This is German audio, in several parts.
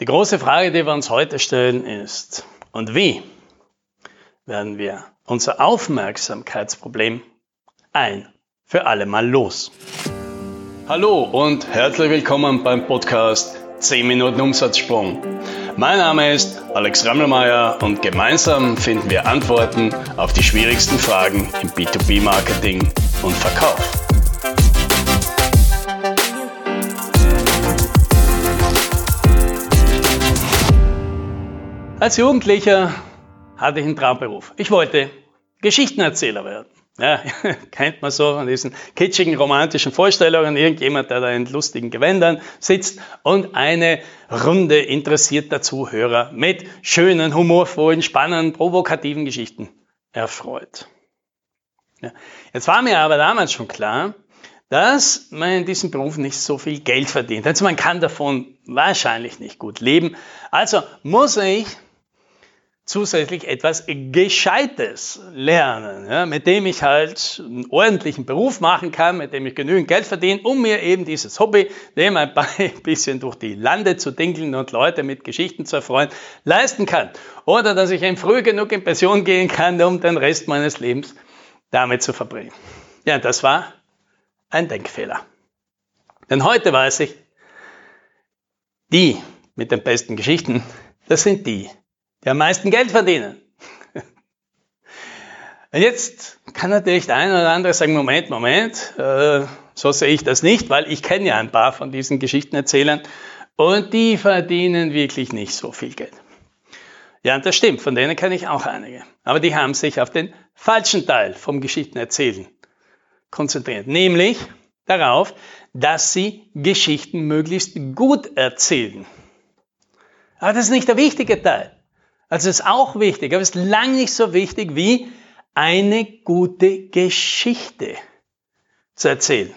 Die große Frage, die wir uns heute stellen, ist, und wie werden wir unser Aufmerksamkeitsproblem ein für alle Mal los? Hallo und herzlich willkommen beim Podcast 10 Minuten Umsatzsprung. Mein Name ist Alex Rammelmeier und gemeinsam finden wir Antworten auf die schwierigsten Fragen im B2B-Marketing und Verkauf. Als Jugendlicher hatte ich einen Traumberuf. Ich wollte Geschichtenerzähler werden. Ja, kennt man so von diesen kitschigen romantischen Vorstellungen. Irgendjemand, der da in lustigen Gewändern sitzt und eine Runde interessierter Zuhörer mit schönen, humorvollen, spannenden, provokativen Geschichten erfreut. Ja. Jetzt war mir aber damals schon klar, dass man in diesem Beruf nicht so viel Geld verdient. Also man kann davon wahrscheinlich nicht gut leben. Also muss ich zusätzlich etwas Gescheites lernen, ja, mit dem ich halt einen ordentlichen Beruf machen kann, mit dem ich genügend Geld verdiene, um mir eben dieses Hobby, dem ein bisschen durch die Lande zu dinkeln und Leute mit Geschichten zu erfreuen, leisten kann. Oder dass ich eben früh genug in Pension gehen kann, um den Rest meines Lebens damit zu verbringen. Ja, das war ein Denkfehler. Denn heute weiß ich, die mit den besten Geschichten, das sind die, die am meisten Geld verdienen. Und jetzt kann natürlich der eine oder andere sagen, Moment, Moment, äh, so sehe ich das nicht, weil ich kenne ja ein paar von diesen Geschichtenerzählern und die verdienen wirklich nicht so viel Geld. Ja, und das stimmt, von denen kenne ich auch einige. Aber die haben sich auf den falschen Teil vom Geschichtenerzählen konzentriert, nämlich darauf, dass sie Geschichten möglichst gut erzählen. Aber das ist nicht der wichtige Teil. Also ist auch wichtig, aber ist lang nicht so wichtig wie eine gute Geschichte zu erzählen.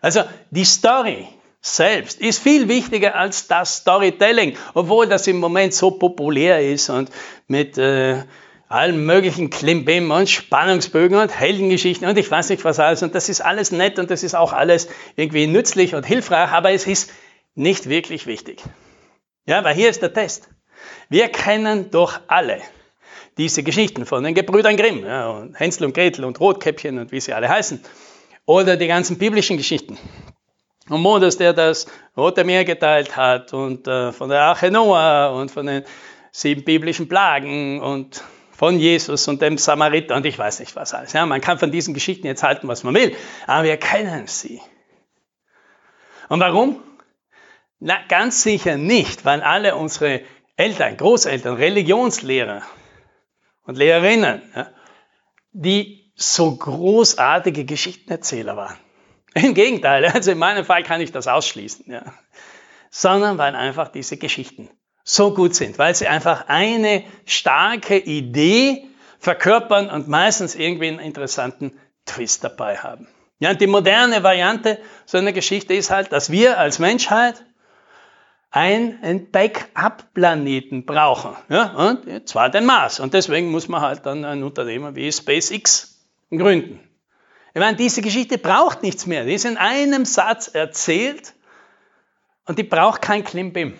Also die Story selbst ist viel wichtiger als das Storytelling, obwohl das im Moment so populär ist und mit äh, allen möglichen Klimbim und Spannungsbögen und Heldengeschichten und ich weiß nicht was alles und das ist alles nett und das ist auch alles irgendwie nützlich und hilfreich, aber es ist nicht wirklich wichtig. Ja, weil hier ist der Test. Wir kennen doch alle diese Geschichten von den Gebrüdern Grimm, ja, und Hänsel und Gretel und Rotkäppchen und wie sie alle heißen. Oder die ganzen biblischen Geschichten. Und Moses, der das Rote Meer geteilt hat und äh, von der Arche Noah und von den sieben biblischen Plagen und von Jesus und dem Samariter und ich weiß nicht was alles. Ja, man kann von diesen Geschichten jetzt halten, was man will, aber wir kennen sie. Und warum? Na, ganz sicher nicht, weil alle unsere Eltern, Großeltern, Religionslehrer und Lehrerinnen, ja, die so großartige Geschichtenerzähler waren. Im Gegenteil, also in meinem Fall kann ich das ausschließen, ja. sondern weil einfach diese Geschichten so gut sind, weil sie einfach eine starke Idee verkörpern und meistens irgendwie einen interessanten Twist dabei haben. Ja, und die moderne Variante so einer Geschichte ist halt, dass wir als Menschheit einen Backup-Planeten brauchen. Ja, und zwar den Mars. Und deswegen muss man halt dann ein Unternehmen wie SpaceX gründen. Ich meine, diese Geschichte braucht nichts mehr. Die ist in einem Satz erzählt und die braucht kein Klimbim.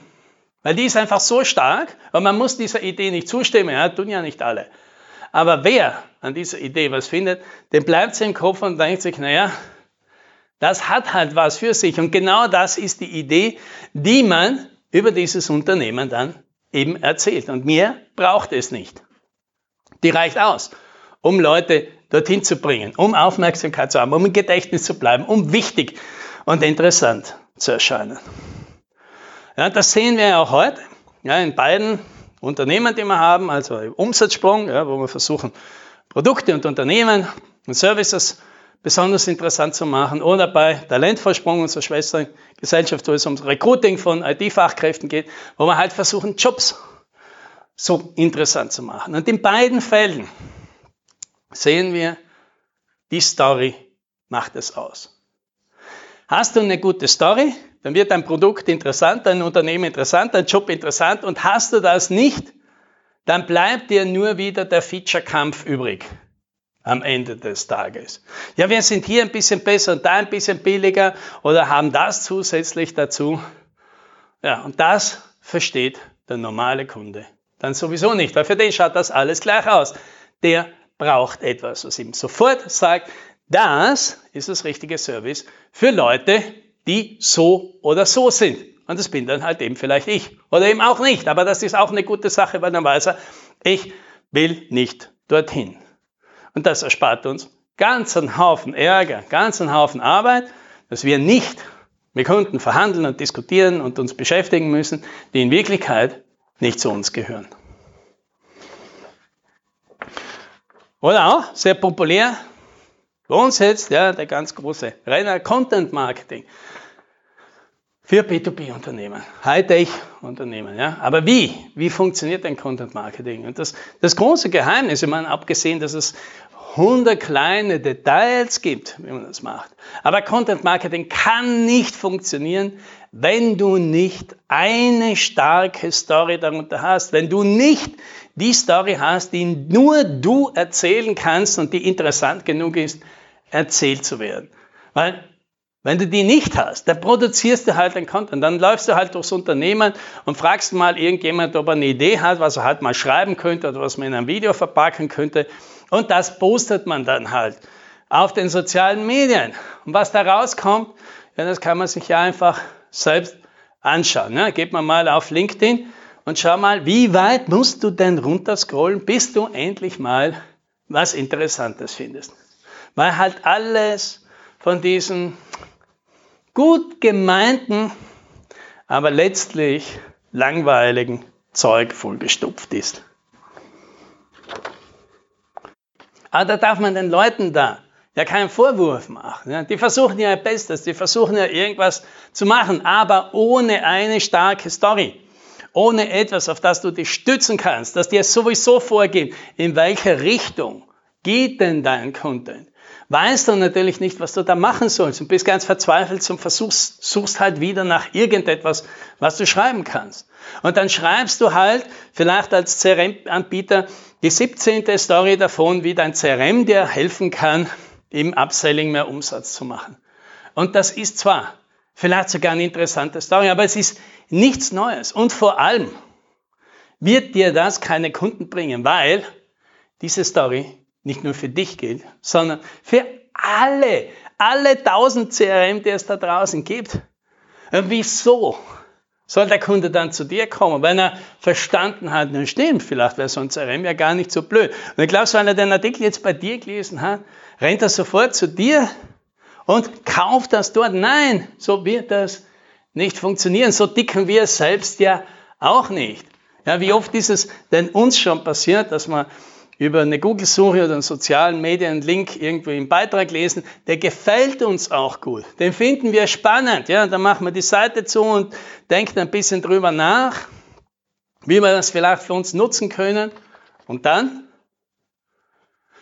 Weil die ist einfach so stark und man muss dieser Idee nicht zustimmen. Ja, tun ja nicht alle. Aber wer an dieser Idee was findet, dem bleibt sie im Kopf und denkt sich, naja, das hat halt was für sich. Und genau das ist die Idee, die man über dieses Unternehmen dann eben erzählt. Und mehr braucht es nicht. Die reicht aus, um Leute dorthin zu bringen, um Aufmerksamkeit zu haben, um im Gedächtnis zu bleiben, um wichtig und interessant zu erscheinen. Ja, das sehen wir auch heute ja, in beiden Unternehmen, die wir haben, also im Umsatzsprung, ja, wo wir versuchen, Produkte und Unternehmen und Services besonders interessant zu machen. Oder bei Talentvorsprung, unserer Schwestergesellschaft, wo es um Recruiting von IT-Fachkräften geht, wo wir halt versuchen, Jobs so interessant zu machen. Und in beiden Fällen sehen wir, die Story macht es aus. Hast du eine gute Story, dann wird dein Produkt interessant, dein Unternehmen interessant, dein Job interessant und hast du das nicht, dann bleibt dir nur wieder der Feature-Kampf übrig am Ende des Tages. Ja, wir sind hier ein bisschen besser und da ein bisschen billiger oder haben das zusätzlich dazu. Ja, und das versteht der normale Kunde dann sowieso nicht, weil für den schaut das alles gleich aus. Der braucht etwas, was ihm sofort sagt, das ist das richtige Service für Leute, die so oder so sind. Und das bin dann halt eben vielleicht ich. Oder eben auch nicht. Aber das ist auch eine gute Sache, weil dann weiß er, ich will nicht dorthin. Und das erspart uns ganz einen Haufen Ärger, ganz einen Haufen Arbeit, dass wir nicht mit Kunden verhandeln und diskutieren und uns beschäftigen müssen, die in Wirklichkeit nicht zu uns gehören. Oder auch sehr populär bei uns jetzt ja, der ganz große Renner Content Marketing für B2B-Unternehmen, Hightech-Unternehmen. Ja. Aber wie? Wie funktioniert denn Content Marketing? Und das, das große Geheimnis, ich meine, abgesehen, dass es 100 kleine Details gibt, wie man das macht. Aber Content Marketing kann nicht funktionieren, wenn du nicht eine starke Story darunter hast, wenn du nicht die Story hast, die nur du erzählen kannst und die interessant genug ist, erzählt zu werden. Weil wenn du die nicht hast, dann produzierst du halt ein Content. Dann läufst du halt durchs Unternehmen und fragst mal irgendjemand, ob er eine Idee hat, was er halt mal schreiben könnte oder was man in einem Video verpacken könnte. Und das postet man dann halt auf den sozialen Medien. Und was da rauskommt, ja, das kann man sich ja einfach selbst anschauen. Ne? Geht man mal auf LinkedIn und schau mal, wie weit musst du denn runterscrollen, bis du endlich mal was Interessantes findest. Weil halt alles von diesen gut gemeinten, aber letztlich langweiligen Zeug vollgestopft ist. Aber da darf man den Leuten da ja keinen Vorwurf machen. Die versuchen ja ihr Bestes, die versuchen ja irgendwas zu machen, aber ohne eine starke Story. Ohne etwas, auf das du dich stützen kannst, das dir sowieso vorgeht, in welche Richtung geht denn dein Content? Weißt du natürlich nicht, was du da machen sollst und bist ganz verzweifelt und versuchst, suchst halt wieder nach irgendetwas, was du schreiben kannst. Und dann schreibst du halt vielleicht als CRM-Anbieter die 17. Story davon, wie dein CRM dir helfen kann, im Upselling mehr Umsatz zu machen. Und das ist zwar vielleicht sogar eine interessante Story, aber es ist nichts Neues. Und vor allem wird dir das keine Kunden bringen, weil diese Story nicht nur für dich gilt, sondern für alle, alle tausend CRM, die es da draußen gibt. Und wieso soll der Kunde dann zu dir kommen, wenn er verstanden hat, na stimmt, vielleicht wäre so ein CRM ja gar nicht so blöd. Und ich glaube, wenn er den Artikel jetzt bei dir gelesen hat, rennt er sofort zu dir und kauft das dort. Nein, so wird das nicht funktionieren. So dicken wir selbst ja auch nicht. Ja, wie oft ist es denn uns schon passiert, dass man über eine Google-Suche oder einen sozialen Medien-Link irgendwo im Beitrag lesen, der gefällt uns auch gut. Den finden wir spannend. Ja, dann machen wir die Seite zu und denken ein bisschen drüber nach, wie wir das vielleicht für uns nutzen können. Und dann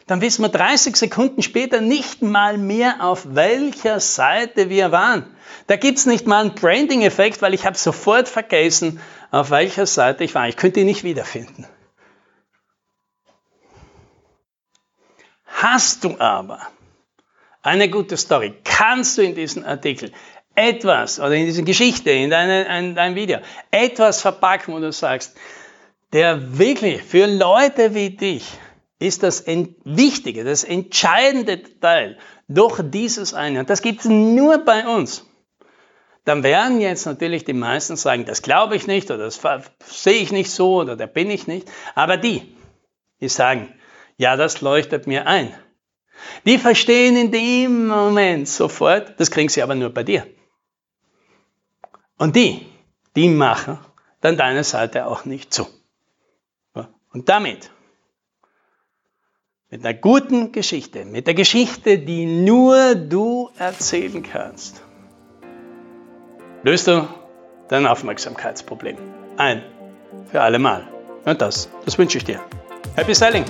dann wissen wir 30 Sekunden später nicht mal mehr, auf welcher Seite wir waren. Da gibt's nicht mal einen Branding-Effekt, weil ich habe sofort vergessen, auf welcher Seite ich war. Ich könnte ihn nicht wiederfinden. Hast du aber eine gute Story, kannst du in diesem Artikel etwas oder in dieser Geschichte, in, deine, in deinem Video, etwas verpacken, wo du sagst, der wirklich für Leute wie dich ist das wichtige, das entscheidende Teil durch dieses eine. Und das gibt es nur bei uns. Dann werden jetzt natürlich die meisten sagen, das glaube ich nicht oder das sehe ich nicht so oder da bin ich nicht. Aber die, die sagen, ja, das leuchtet mir ein. Die verstehen in dem Moment sofort, das kriegen sie aber nur bei dir. Und die, die machen dann deine Seite auch nicht zu. Und damit mit einer guten Geschichte, mit der Geschichte, die nur du erzählen kannst, löst du dein Aufmerksamkeitsproblem ein für alle Mal. Und das, das wünsche ich dir. Happy Selling!